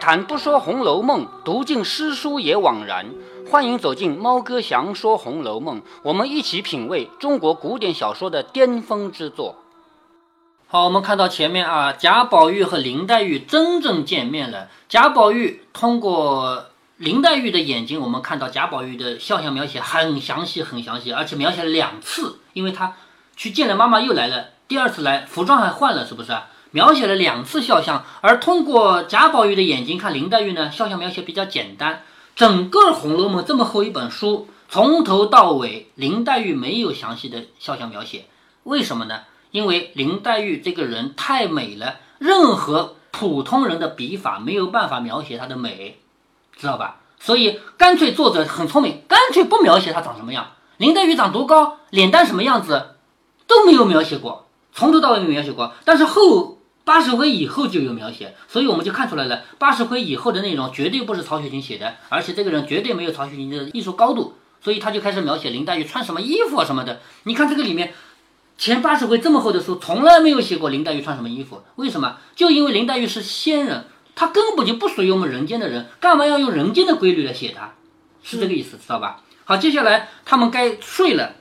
谈不说《红楼梦》，读尽诗书也枉然。欢迎走进猫哥祥说《红楼梦》，我们一起品味中国古典小说的巅峰之作。好，我们看到前面啊，贾宝玉和林黛玉真正见面了。贾宝玉通过林黛玉的眼睛，我们看到贾宝玉的肖像描写很详细，很详细，而且描写了两次，因为他去见了妈妈，又来了，第二次来，服装还换了，是不是？描写了两次肖像，而通过贾宝玉的眼睛看林黛玉呢，肖像描写比较简单。整个《红楼梦》这么厚一本书，从头到尾林黛玉没有详细的肖像描写，为什么呢？因为林黛玉这个人太美了，任何普通人的笔法没有办法描写她的美，知道吧？所以干脆作者很聪明，干脆不描写她长什么样。林黛玉长多高，脸蛋什么样子，都没有描写过，从头到尾没描写过。但是后八十回以后就有描写，所以我们就看出来了，八十回以后的内容绝对不是曹雪芹写的，而且这个人绝对没有曹雪芹的艺术高度，所以他就开始描写林黛玉穿什么衣服啊什么的。你看这个里面。前八十回这么厚的书，从来没有写过林黛玉穿什么衣服。为什么？就因为林黛玉是仙人，她根本就不属于我们人间的人，干嘛要用人间的规律来写她？是这个意思，知道吧？好，接下来他们该睡了。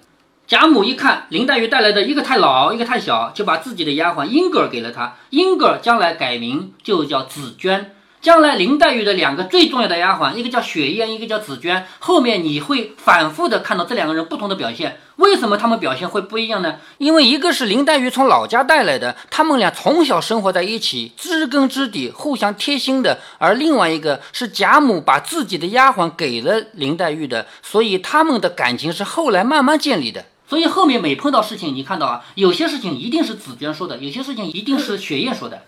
贾母一看林黛玉带来的一个太老，一个太小，就把自己的丫鬟英格尔给了她。英格尔将来改名就叫紫娟。将来林黛玉的两个最重要的丫鬟，一个叫雪雁，一个叫紫娟。后面你会反复的看到这两个人不同的表现。为什么他们表现会不一样呢？因为一个是林黛玉从老家带来的，他们俩从小生活在一起，知根知底，互相贴心的；而另外一个是贾母把自己的丫鬟给了林黛玉的，所以他们的感情是后来慢慢建立的。所以后面每碰到事情，你看到啊，有些事情一定是紫娟说的，有些事情一定是雪雁说的。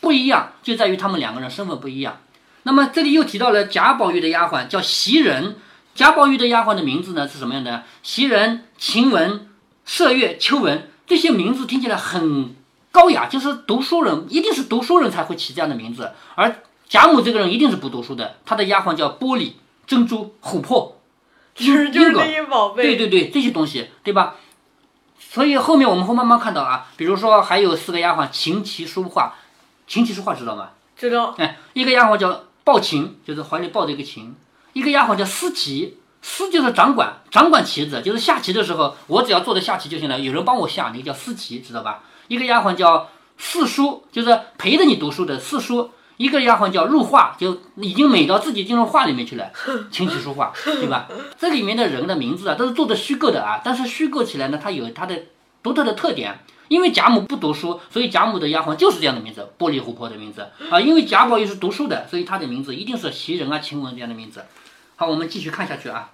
不一样就在于他们两个人身份不一样。那么这里又提到了贾宝玉的丫鬟叫袭人，贾宝玉的丫鬟的名字呢是什么样的？袭人、晴雯、麝月、秋纹这些名字听起来很高雅，就是读书人一定是读书人才会起这样的名字。而贾母这个人一定是不读书的，她的丫鬟叫玻璃、珍珠、琥珀，就是就是这些宝贝。对对对，这些东西对吧？所以后面我们会慢慢看到啊，比如说还有四个丫鬟琴棋书画。琴棋书画知道吗？知道。哎，一个丫鬟叫抱琴，就是怀里抱着一个琴；一个丫鬟叫司棋，司就是掌管，掌管棋子，就是下棋的时候，我只要坐着下棋就行了，有人帮我下，那个叫司棋，知道吧？一个丫鬟叫四叔，就是陪着你读书的四书；一个丫鬟叫入画，就已经美到自己进入画里面去了，琴棋书画，对吧？这里面的人的名字啊，都是做的虚构的啊，但是虚构起来呢，它有它的独特的特点。因为贾母不读书，所以贾母的丫鬟就是这样的名字，玻璃琥珀的名字啊。因为贾宝玉是读书的，所以他的名字一定是袭人啊、晴雯这样的名字。好，我们继续看下去啊。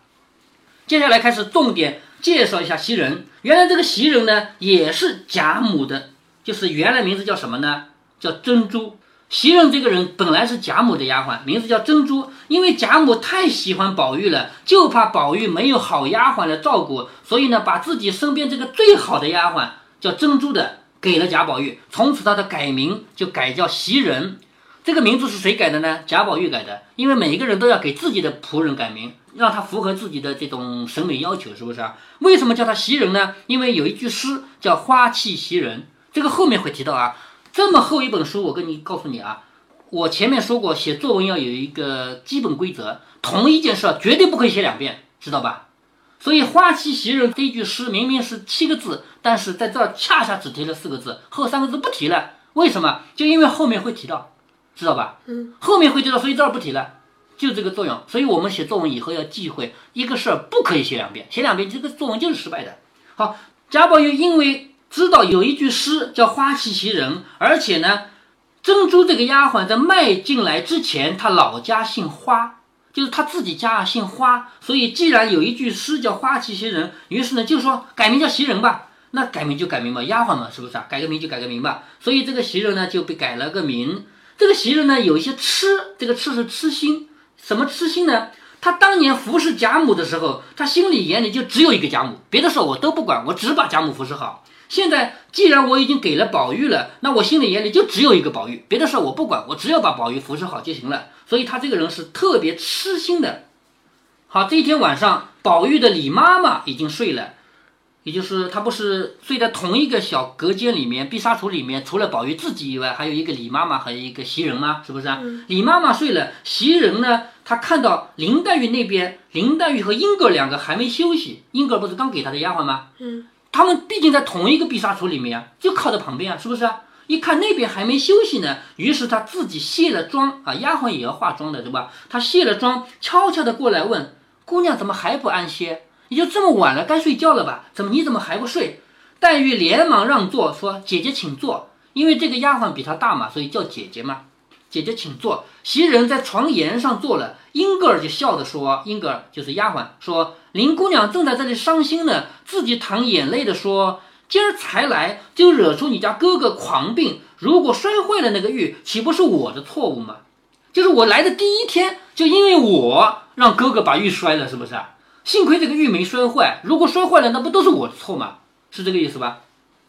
接下来开始重点介绍一下袭人。原来这个袭人呢，也是贾母的，就是原来名字叫什么呢？叫珍珠。袭人这个人本来是贾母的丫鬟，名字叫珍珠。因为贾母太喜欢宝玉了，就怕宝玉没有好丫鬟来照顾，所以呢，把自己身边这个最好的丫鬟。叫珍珠的给了贾宝玉，从此他的改名就改叫袭人。这个名字是谁改的呢？贾宝玉改的。因为每一个人都要给自己的仆人改名，让他符合自己的这种审美要求，是不是啊？为什么叫他袭人呢？因为有一句诗叫“花气袭人”，这个后面会提到啊。这么厚一本书，我跟你告诉你啊，我前面说过，写作文要有一个基本规则，同一件事绝对不可以写两遍，知道吧？所以“花期袭人”这句诗明明是七个字，但是在这儿恰恰只提了四个字，后三个字不提了。为什么？就因为后面会提到，知道吧？嗯，后面会提到，所以这儿不提了，就这个作用。所以我们写作文以后要忌讳一个事儿不可以写两遍，写两遍这个作文就是失败的。好，贾宝玉因为知道有一句诗叫“花气袭人”，而且呢，珍珠这个丫鬟在迈进来之前，她老家姓花。就是他自己家姓花，所以既然有一句诗叫“花气袭人”，于是呢就说改名叫袭人吧。那改名就改名吧，丫鬟嘛，是不是啊？改个名就改个名吧。所以这个袭人呢就被改了个名。这个袭人呢有一些痴，这个痴是痴心。什么痴心呢？他当年服侍贾母的时候，他心里眼里就只有一个贾母，别的事我都不管，我只把贾母服侍好。现在既然我已经给了宝玉了，那我心里眼里就只有一个宝玉，别的事我不管，我只要把宝玉服侍好就行了。所以他这个人是特别痴心的。好，这一天晚上，宝玉的李妈妈已经睡了，也就是他不是睡在同一个小隔间里面，碧纱橱里面，除了宝玉自己以外，还有一个李妈妈和一个袭人吗？是不是啊？李妈妈睡了，袭人呢？他看到林黛玉那边，林黛玉和英格两个还没休息，英格尔不是刚给她的丫鬟吗？嗯，他们毕竟在同一个碧纱橱里面啊，就靠在旁边啊，是不是啊？一看那边还没休息呢，于是他自己卸了妆啊，丫鬟也要化妆的，对吧？他卸了妆，悄悄的过来问姑娘怎么还不安歇？也就这么晚了，该睡觉了吧？怎么你怎么还不睡？黛玉连忙让座，说：“姐姐请坐。”因为这个丫鬟比她大嘛，所以叫姐姐嘛。姐姐请坐。袭人在床沿上坐了，英格尔就笑着说：“英格尔就是丫鬟，说林姑娘正在这里伤心呢，自己淌眼泪的说，今儿才来就惹出你家哥哥狂病，如果摔坏了那个玉，岂不是我的错误吗？就是我来的第一天，就因为我让哥哥把玉摔了，是不是？”幸亏这个玉没摔坏，如果摔坏了，那不都是我的错吗？是这个意思吧？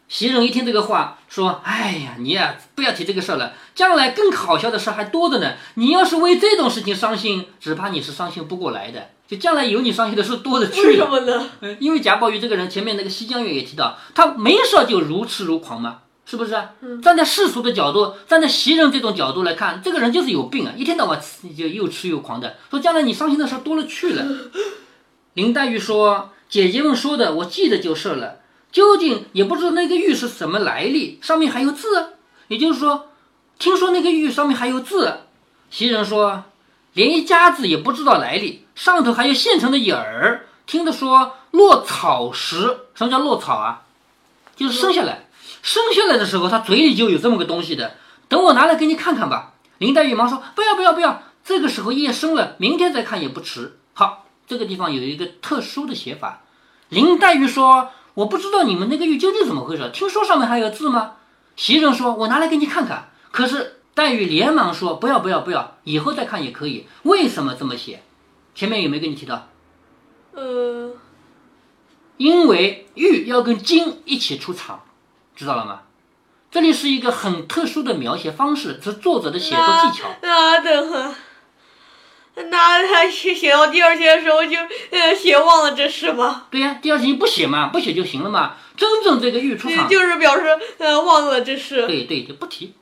袭人一听这个话，说：“哎呀，你呀，不要提这个事儿了，将来更好笑的事还多着呢。你要是为这种事情伤心，只怕你是伤心不过来的。就将来有你伤心的事多了去了。为什么呢？嗯，因为贾宝玉这个人，前面那个西江月也提到，他没事就如痴如狂嘛，是不是？站在世俗的角度，站在袭人这种角度来看，这个人就是有病啊，一天到晚就又痴又狂的。说将来你伤心的事多了去了。”林黛玉说：“姐姐们说的，我记得就是了。究竟也不知道那个玉是什么来历，上面还有字。也就是说，听说那个玉上面还有字。”袭人说：“连一家子也不知道来历，上头还有现成的影儿。听的说落草时，什么叫落草啊？就是生下来，生下来的时候，他嘴里就有这么个东西的。等我拿来给你看看吧。”林黛玉忙说：“不要不要不要，这个时候夜深了，明天再看也不迟。”好。这个地方有一个特殊的写法，林黛玉说：“我不知道你们那个玉究竟怎么回事，听说上面还有字吗？”袭人说：“我拿来给你看看。”可是黛玉连忙说：“不要不要不要，以后再看也可以。为什么这么写？前面有没有跟你提到？呃，因为玉要跟金一起出场，知道了吗？这里是一个很特殊的描写方式，是作者的写作技巧。啊等会。那他写写到第二天的时候就呃写忘了这事吗？对呀，第二天不写嘛，不写就行了嘛。真正这个玉出场，就是表示呃忘了这事。对对，就不提。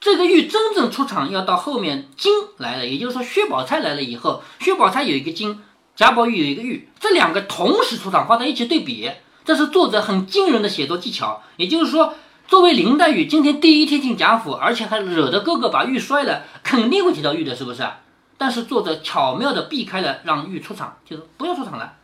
这个玉真正出场要到后面金来了，也就是说薛宝钗来了以后，薛宝钗有一个金，贾宝玉有一个玉，这两个同时出场放在一起对比，这是作者很惊人的写作技巧。也就是说，作为林黛玉今天第一天进贾府，而且还惹得哥哥把玉摔了，肯定会提到玉的，是不是？但是作者巧妙地避开了让玉出场，就是不要出场了。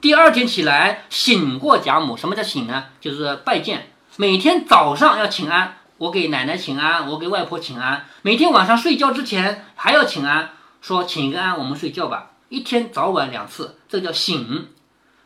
第二天起来醒过贾母，什么叫醒呢？就是拜见。每天早上要请安，我给奶奶请安，我给外婆请安。每天晚上睡觉之前还要请安，说请个安，我们睡觉吧。一天早晚两次，这叫醒。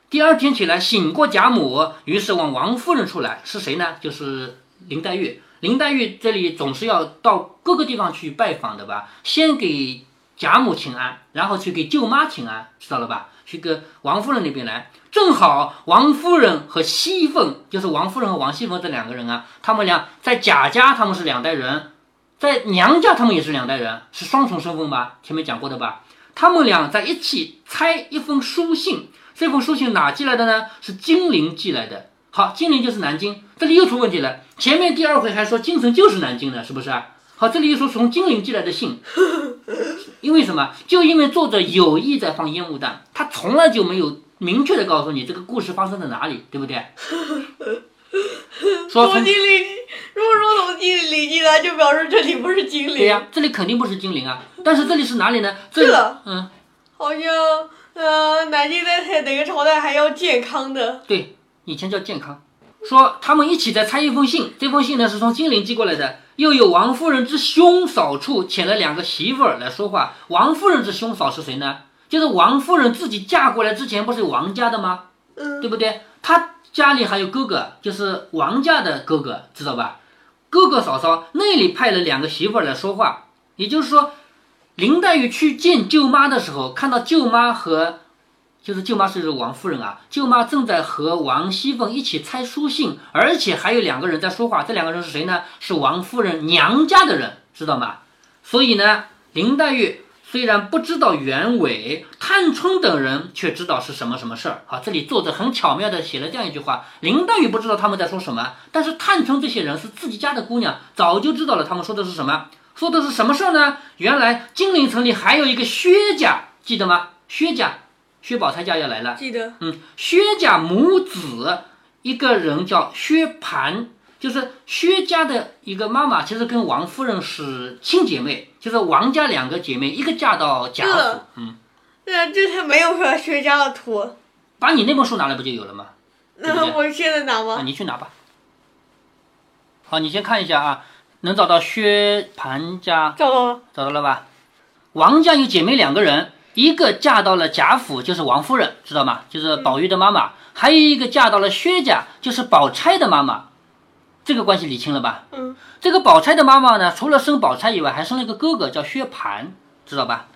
第二天起来醒过贾母，于是往王夫人处来，是谁呢？就是林黛玉。林黛玉这里总是要到各个地方去拜访的吧？先给。贾母请安，然后去给舅妈请安，知道了吧？去个王夫人那边来，正好王夫人和熙凤，就是王夫人和王熙凤这两个人啊，他们俩在贾家他们是两代人，在娘家他们也是两代人，是双重身份吧？前面讲过的吧？他们俩在一起猜一封书信，这封书信哪寄来的呢？是金陵寄来的。好，金陵就是南京，这里又出问题了。前面第二回还说京城就是南京的，是不是啊？好，这里又说从金陵寄来的信，因为什么？就因为作者有意在放烟雾弹，他从来就没有明确的告诉你这个故事发生在哪里，对不对？说从金陵，如果说从金陵寄来，就表示这里不是金陵。对呀，这里肯定不是金陵啊。但是这里是哪里呢？对了，嗯，好像呃，南京在哪个朝代还要健康的？对，以前叫健康。说他们一起在拆一封信，这封信呢是从金陵寄过来的。又有王夫人之兄嫂处请了两个媳妇儿来说话。王夫人之兄嫂是谁呢？就是王夫人自己嫁过来之前不是有王家的吗？嗯，对不对？她家里还有哥哥，就是王家的哥哥，知道吧？哥哥嫂嫂那里派了两个媳妇儿来说话。也就是说，林黛玉去见舅妈的时候，看到舅妈和。就是舅妈是王夫人啊，舅妈正在和王熙凤一起猜书信，而且还有两个人在说话。这两个人是谁呢？是王夫人娘家的人，知道吗？所以呢，林黛玉虽然不知道原委，探春等人却知道是什么什么事儿。好，这里作者很巧妙的写了这样一句话：林黛玉不知道他们在说什么，但是探春这些人是自己家的姑娘，早就知道了他们说的是什么。说的是什么事儿呢？原来金陵城里还有一个薛家，记得吗？薛家，薛宝钗家要来了。记得，嗯，薛家母子一个人叫薛蟠，就是薛家的一个妈妈，其实跟王夫人是亲姐妹，就是王家两个姐妹，一个嫁到贾府这，嗯，那这是没有说薛家的图，把你那本书拿来不就有了吗？对对那我现在拿啊，吗？你去拿吧。好，你先看一下啊，能找到薛蟠家找到了，找到了吧？王家有姐妹两个人，一个嫁到了贾府，就是王夫人，知道吗？就是宝玉的妈妈；还有一个嫁到了薛家，就是宝钗的妈妈。这个关系理清了吧？嗯，这个宝钗的妈妈呢，除了生宝钗以外，还生了一个哥哥叫薛蟠，知道吧？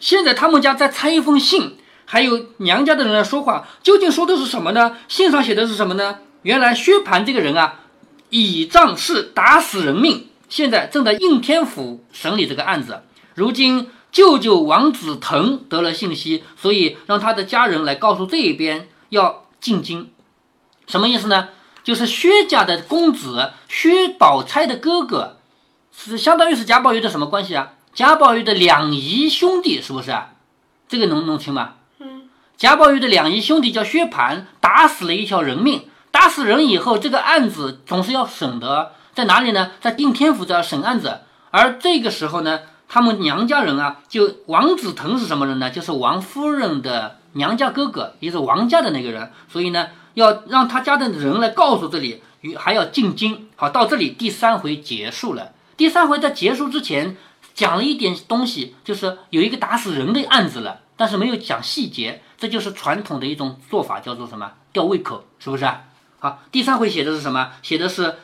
现在他们家在拆一封信，还有娘家的人来说话，究竟说的是什么呢？信上写的是什么呢？原来薛蟠这个人啊，倚仗势打死人命，现在正在应天府审理这个案子。如今舅舅王子腾得了信息，所以让他的家人来告诉这一边要进京。什么意思呢？就是薛家的公子薛宝钗的哥哥，是相当于是贾宝玉的什么关系啊？贾宝玉的两姨兄弟，是不是啊？这个能弄清吗？嗯，贾宝玉的两姨兄弟叫薛蟠，打死了一条人命。打死人以后，这个案子总是要审的，在哪里呢？在定天府这儿审案子。而这个时候呢，他们娘家人啊，就王子腾是什么人呢？就是王夫人的娘家哥哥，也是王家的那个人。所以呢，要让他家的人来告诉这里，与还要进京。好，到这里第三回结束了。第三回在结束之前讲了一点东西，就是有一个打死人的案子了，但是没有讲细节。这就是传统的一种做法，叫做什么？吊胃口，是不是啊？好，第三回写的是什么？写的是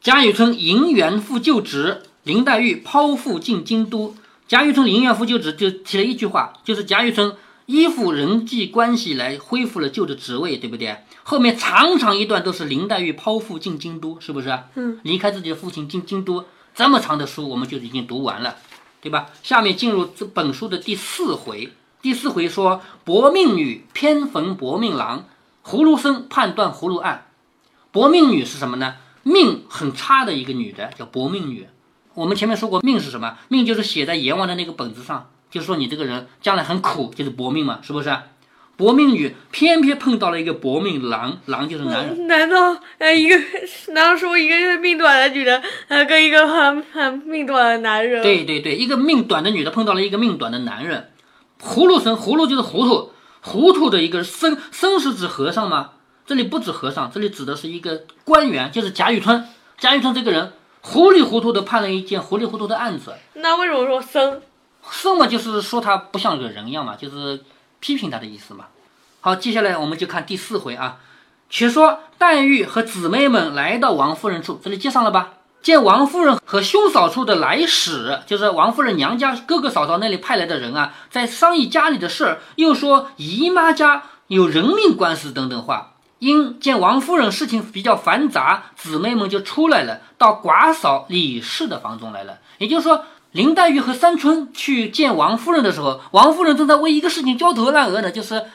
贾雨村银元复旧职，林黛玉剖腹进京都。贾雨村银元夫就职就提了一句话，就是贾雨村依附人际关系来恢复了旧的职位，对不对？后面长长一段都是林黛玉剖腹进京都，是不是？嗯，离开自己的父亲进京都，这么长的书我们就已经读完了，对吧？下面进入这本书的第四回，第四回说薄命女偏逢薄命郎，葫芦僧判断葫芦案。薄命女是什么呢？命很差的一个女的，叫薄命女。我们前面说过，命是什么？命就是写在阎王的那个本子上，就是说你这个人将来很苦，就是薄命嘛，是不是？薄命女偏偏碰到了一个薄命郎，郎就是男人。难道呃一个难道说一个命短的女的呃跟一个很很命短的男人？对对对，一个命短的女的碰到了一个命短的男人，葫芦僧，葫芦就是糊涂，糊涂的一个僧，僧是指和尚吗？这里不指和尚，这里指的是一个官员，就是贾雨村。贾雨村这个人糊里糊涂的判了一件糊里糊涂的案子，那为什么说僧？僧嘛就是说他不像个人一样嘛，就是批评他的意思嘛。好，接下来我们就看第四回啊。且说黛玉和姊妹们来到王夫人处，这里接上了吧？见王夫人和兄嫂处的来使，就是王夫人娘家哥哥嫂嫂那里派来的人啊，在商议家里的事儿，又说姨妈家有人命官司等等话。因见王夫人事情比较繁杂，姊妹们就出来了，到寡嫂李氏的房中来了。也就是说，林黛玉和三春去见王夫人的时候，王夫人正在为一个事情焦头烂额呢，就是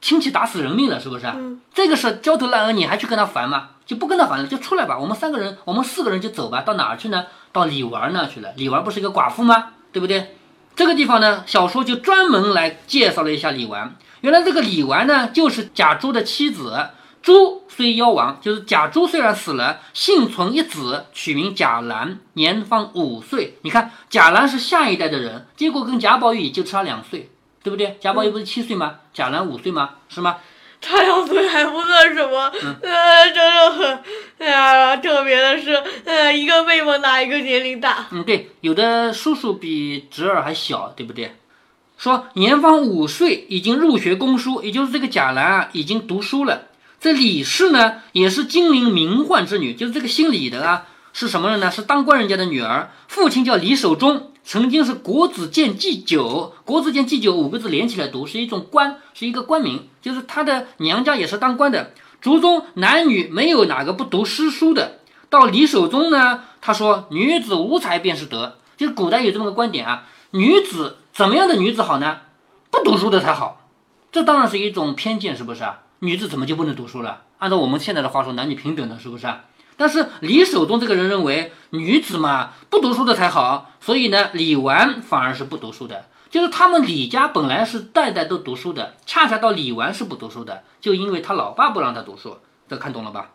亲戚打死人命了，是不是？嗯这个事焦头烂额，你还去跟他烦吗？就不跟他烦了，就出来吧。我们三个人，我们四个人就走吧。到哪儿去呢？到李纨那儿去了。李纨不是一个寡妇吗？对不对？这个地方呢，小说就专门来介绍了一下李纨。原来这个李纨呢，就是贾珠的妻子。珠虽夭亡，就是贾珠虽然死了，幸存一子，取名贾兰，年方五岁。你看贾兰是下一代的人，结果跟贾宝玉也就差两岁，对不对？贾宝玉不是七岁吗？贾兰五岁吗？是吗？差两岁还不算什么，嗯呃，真的很，哎呀，特别的是，呃，一个辈分大一个年龄大？嗯，对，有的叔叔比侄儿还小，对不对？说年方五岁，已经入学攻书，也就是这个贾兰啊，已经读书了。这李氏呢，也是金陵名宦之女，就是这个姓李的啊，是什么人呢？是当官人家的女儿，父亲叫李守忠，曾经是国子监祭酒。国子监祭酒五个字连起来读，是一种官，是一个官名，就是他的娘家也是当官的。族中男女没有哪个不读诗书的。到李守忠呢，他说女子无才便是德，就是古代有这么个观点啊，女子怎么样的女子好呢？不读书的才好，这当然是一种偏见，是不是啊？女子怎么就不能读书了？按照我们现在的话说，男女平等的，是不是啊？但是李守忠这个人认为女子嘛不读书的才好，所以呢，李纨反而是不读书的。就是他们李家本来是代代都读书的，恰恰到李纨是不读书的，就因为他老爸不让他读书。这看懂了吧？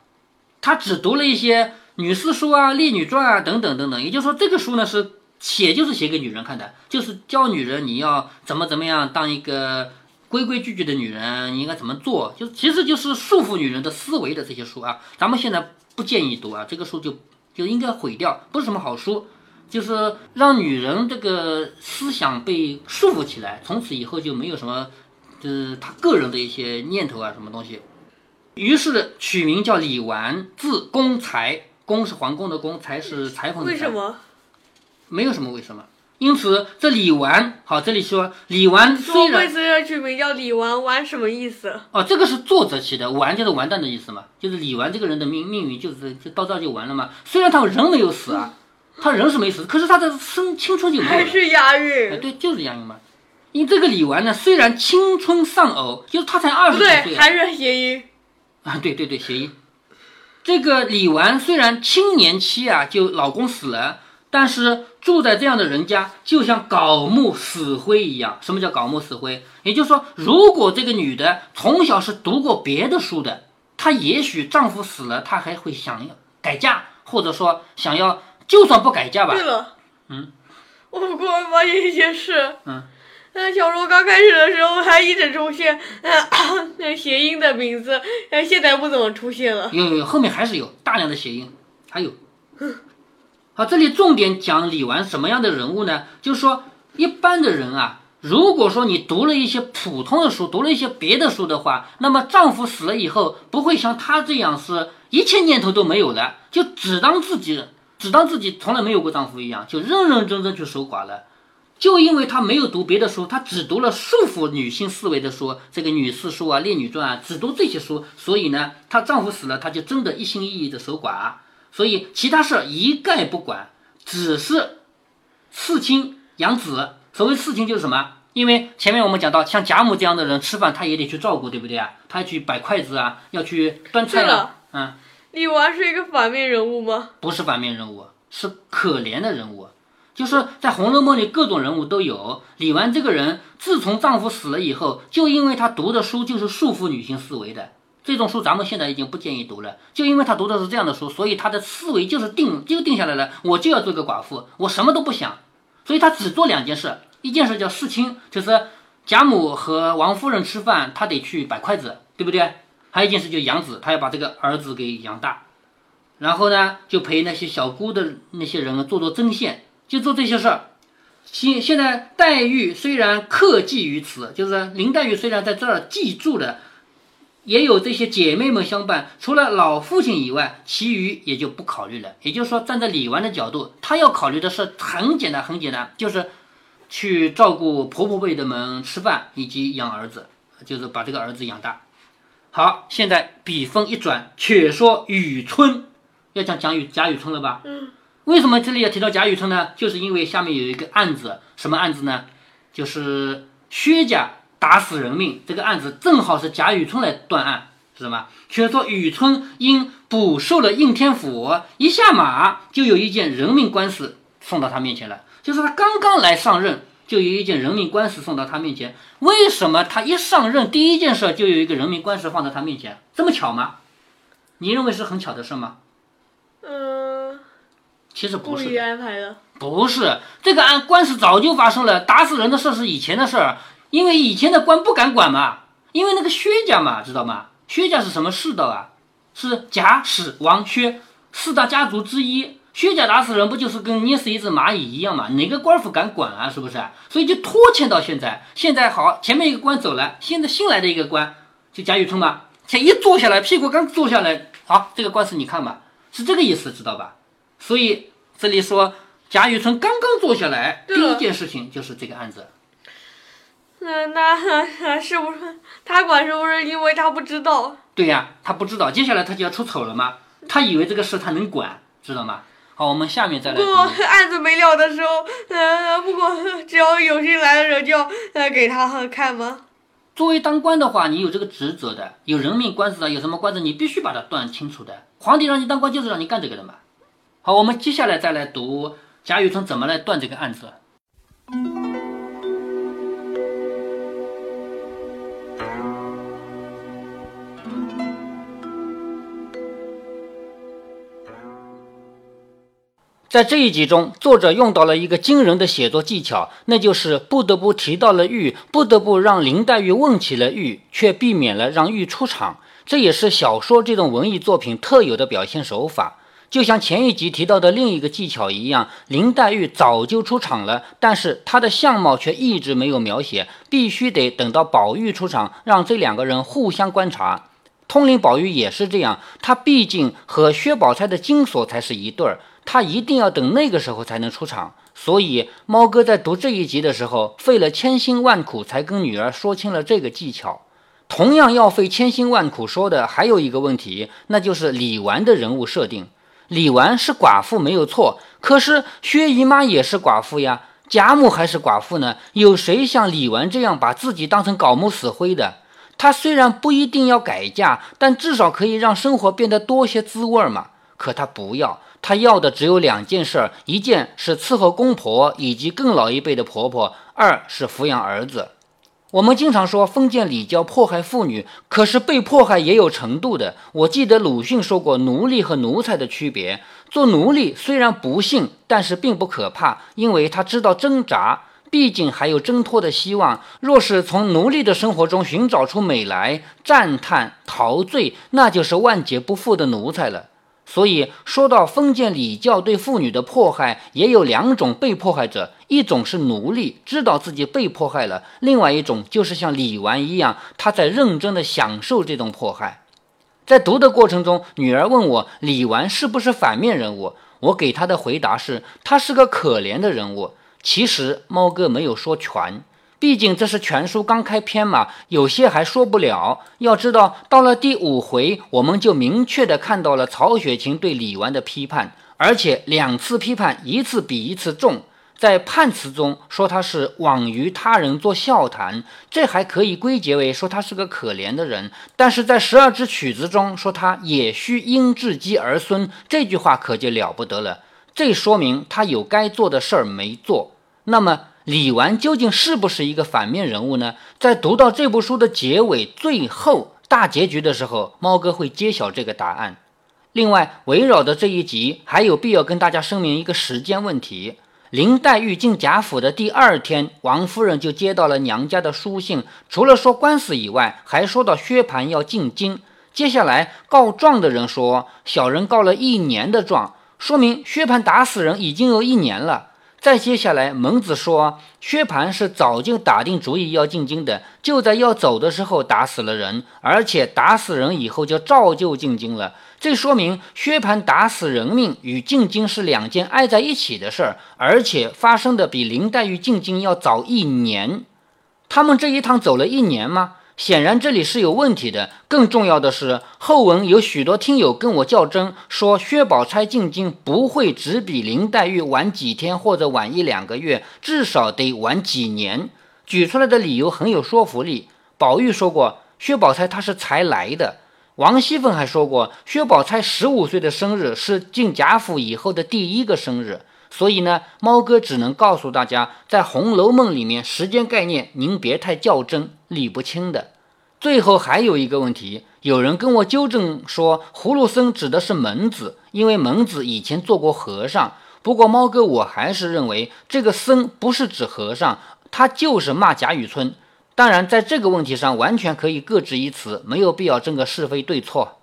他只读了一些女四书啊、列女传啊等等等等。也就是说，这个书呢是写就是写给女人看的，就是教女人你要怎么怎么样当一个规规矩矩的女人，应该怎么做，就其实就是束缚女人的思维的这些书啊。咱们现在不建议读啊，这个书就就应该毁掉，不是什么好书。就是让女人这个思想被束缚起来，从此以后就没有什么，就是他个人的一些念头啊，什么东西。于是取名叫李纨，字公才，公是皇宫的公，才是裁缝的裁。为什么？没有什么为什么。因此这李纨，好，这里说李纨虽说为然什么取名叫李纨？纨什么意思？哦，这个是作者起的，完就是完蛋的意思嘛，就是李纨这个人的命命运就是就到这儿就完了嘛。虽然他人没有死啊，他人是没死，可是他的生青春就没有了。还是押哎，韵？对，就是押韵嘛。因为这个李纨呢，虽然青春丧偶，就是他才二十几岁啊还是谐音。啊，对对对，谐音。这个李纨虽然青年期啊就老公死了，但是住在这样的人家，就像槁木死灰一样。什么叫槁木死灰？也就是说，如果这个女的从小是读过别的书的，她也许丈夫死了，她还会想要改嫁，或者说想要，就算不改嫁吧对，了，嗯，我忽然发现一件事。嗯。呃，小说刚开始的时候还一直出现，呃，那谐音的名字，呃，现在不怎么出现了。有有有，后面还是有大量的谐音，还有。好，这里重点讲李纨什么样的人物呢？就是说，一般的人啊，如果说你读了一些普通的书，读了一些别的书的话，那么丈夫死了以后，不会像她这样是一切念头都没有了，就只当自己只当自己从来没有过丈夫一样，就认认真真去守寡了。就因为她没有读别的书，她只读了束缚女性思维的书，这个女四书啊、列女传啊，只读这些书，所以呢，她丈夫死了，她就真的一心一意的守寡，所以其他事儿一概不管，只是刺青养子。所谓刺青就是什么？因为前面我们讲到，像贾母这样的人吃饭，她也得去照顾，对不对啊？她要去摆筷子啊，要去端菜了，嗯，李纨是一个反面人物吗？不是反面人物，是可怜的人物。就是在《红楼梦》里，各种人物都有。李纨这个人，自从丈夫死了以后，就因为她读的书就是束缚女性思维的这种书，咱们现在已经不建议读了。就因为他读的是这样的书，所以他的思维就是定就定下来了，我就要做个寡妇，我什么都不想。所以他只做两件事，一件事叫侍亲，就是贾母和王夫人吃饭，他得去摆筷子，对不对？还有一件事就是养子，他要把这个儿子给养大。然后呢，就陪那些小姑的那些人做做针线，就做这些事儿。现现在黛玉虽然克记于此，就是林黛玉虽然在这儿记住了，也有这些姐妹们相伴，除了老父亲以外，其余也就不考虑了。也就是说，站在李纨的角度，她要考虑的是很简单，很简单，就是去照顾婆婆辈的们吃饭，以及养儿子，就是把这个儿子养大。好，现在笔锋一转，且说雨村，要讲讲雨贾雨村了吧？嗯。为什么这里要提到贾雨村呢？就是因为下面有一个案子，什么案子呢？就是薛家打死人命，这个案子正好是贾雨村来断案，是什么？却说雨村因捕受了应天府，一下马就有一件人命官司送到他面前了，就是他刚刚来上任，就有一件人命官司送到他面前。为什么他一上任第一件事就有一个人命官司放在他面前？这么巧吗？你认为是很巧的事吗？嗯，其实不故意是，安排的。不是这个案官司早就发生了，打死人的事是以前的事儿，因为以前的官不敢管嘛，因为那个薛家嘛，知道吗？薛家是什么世道啊？是贾史王薛四大家族之一。薛家打死人不就是跟捏死一只蚂蚁一样嘛？哪个官府敢管啊？是不是？所以就拖欠到现在。现在好，前面一个官走了，现在新来的一个官，就贾雨村嘛，才一坐下来，屁股刚坐下来，好，这个官司你看吧，是这个意思，知道吧？所以这里说贾雨村刚刚坐下来，第一件事情就是这个案子。那那那是不是他管？是不是因为他不知道？对呀，他不知道，接下来他就要出丑了吗？他以为这个事他能管，知道吗？好，我们下面再来不过读。案子没了的时候，呃，不过只要有心来的人就要呃给他看吗？作为当官的话，你有这个职责的，有人命官司啊，有什么官司你必须把它断清楚的。皇帝让你当官就是让你干这个的嘛。好，我们接下来再来读贾雨村怎么来断这个案子。在这一集中，作者用到了一个惊人的写作技巧，那就是不得不提到了玉，不得不让林黛玉问起了玉，却避免了让玉出场。这也是小说这种文艺作品特有的表现手法。就像前一集提到的另一个技巧一样，林黛玉早就出场了，但是她的相貌却一直没有描写，必须得等到宝玉出场，让这两个人互相观察。通灵宝玉也是这样，他毕竟和薛宝钗的金锁才是一对儿，他一定要等那个时候才能出场。所以猫哥在读这一集的时候，费了千辛万苦才跟女儿说清了这个技巧。同样要费千辛万苦说的还有一个问题，那就是李纨的人物设定。李纨是寡妇没有错，可是薛姨妈也是寡妇呀，贾母还是寡妇呢。有谁像李纨这样把自己当成槁木死灰的？她虽然不一定要改嫁，但至少可以让生活变得多些滋味嘛。可她不要，她要的只有两件事：一件是伺候公婆以及更老一辈的婆婆，二是抚养儿子。我们经常说封建礼教迫害妇女，可是被迫害也有程度的。我记得鲁迅说过奴隶和奴才的区别。做奴隶虽然不幸，但是并不可怕，因为他知道挣扎，毕竟还有挣脱的希望。若是从奴隶的生活中寻找出美来，赞叹陶醉，那就是万劫不复的奴才了。所以说到封建礼教对妇女的迫害，也有两种被迫害者：一种是奴隶，知道自己被迫害了；另外一种就是像李纨一样，他在认真的享受这种迫害。在读的过程中，女儿问我李纨是不是反面人物，我给她的回答是，她是个可怜的人物。其实猫哥没有说全。毕竟这是全书刚开篇嘛，有些还说不了。要知道，到了第五回，我们就明确的看到了曹雪芹对李纨的批判，而且两次批判，一次比一次重。在判词中说他是枉于他人做笑谈，这还可以归结为说他是个可怜的人；但是在十二支曲子中说他也须因至积儿孙，这句话可就了不得了。这说明他有该做的事儿没做。那么。李纨究竟是不是一个反面人物呢？在读到这部书的结尾、最后大结局的时候，猫哥会揭晓这个答案。另外，围绕着这一集，还有必要跟大家声明一个时间问题：林黛玉进贾府的第二天，王夫人就接到了娘家的书信，除了说官司以外，还说到薛蟠要进京。接下来告状的人说，小人告了一年的状，说明薛蟠打死人已经有一年了。再接下来，蒙子说薛蟠是早就打定主意要进京的，就在要走的时候打死了人，而且打死人以后就照旧进京了。这说明薛蟠打死人命与进京是两件挨在一起的事儿，而且发生的比林黛玉进京要早一年。他们这一趟走了一年吗？显然这里是有问题的。更重要的是，后文有许多听友跟我较真，说薛宝钗进京不会只比林黛玉晚几天或者晚一两个月，至少得晚几年。举出来的理由很有说服力。宝玉说过，薛宝钗她是才来的。王熙凤还说过，薛宝钗十五岁的生日是进贾府以后的第一个生日。所以呢，猫哥只能告诉大家，在《红楼梦》里面，时间概念您别太较真，理不清的。最后还有一个问题，有人跟我纠正说，葫芦僧指的是蒙子，因为蒙子以前做过和尚。不过猫哥我还是认为，这个僧不是指和尚，他就是骂贾雨村。当然，在这个问题上，完全可以各执一词，没有必要争个是非对错。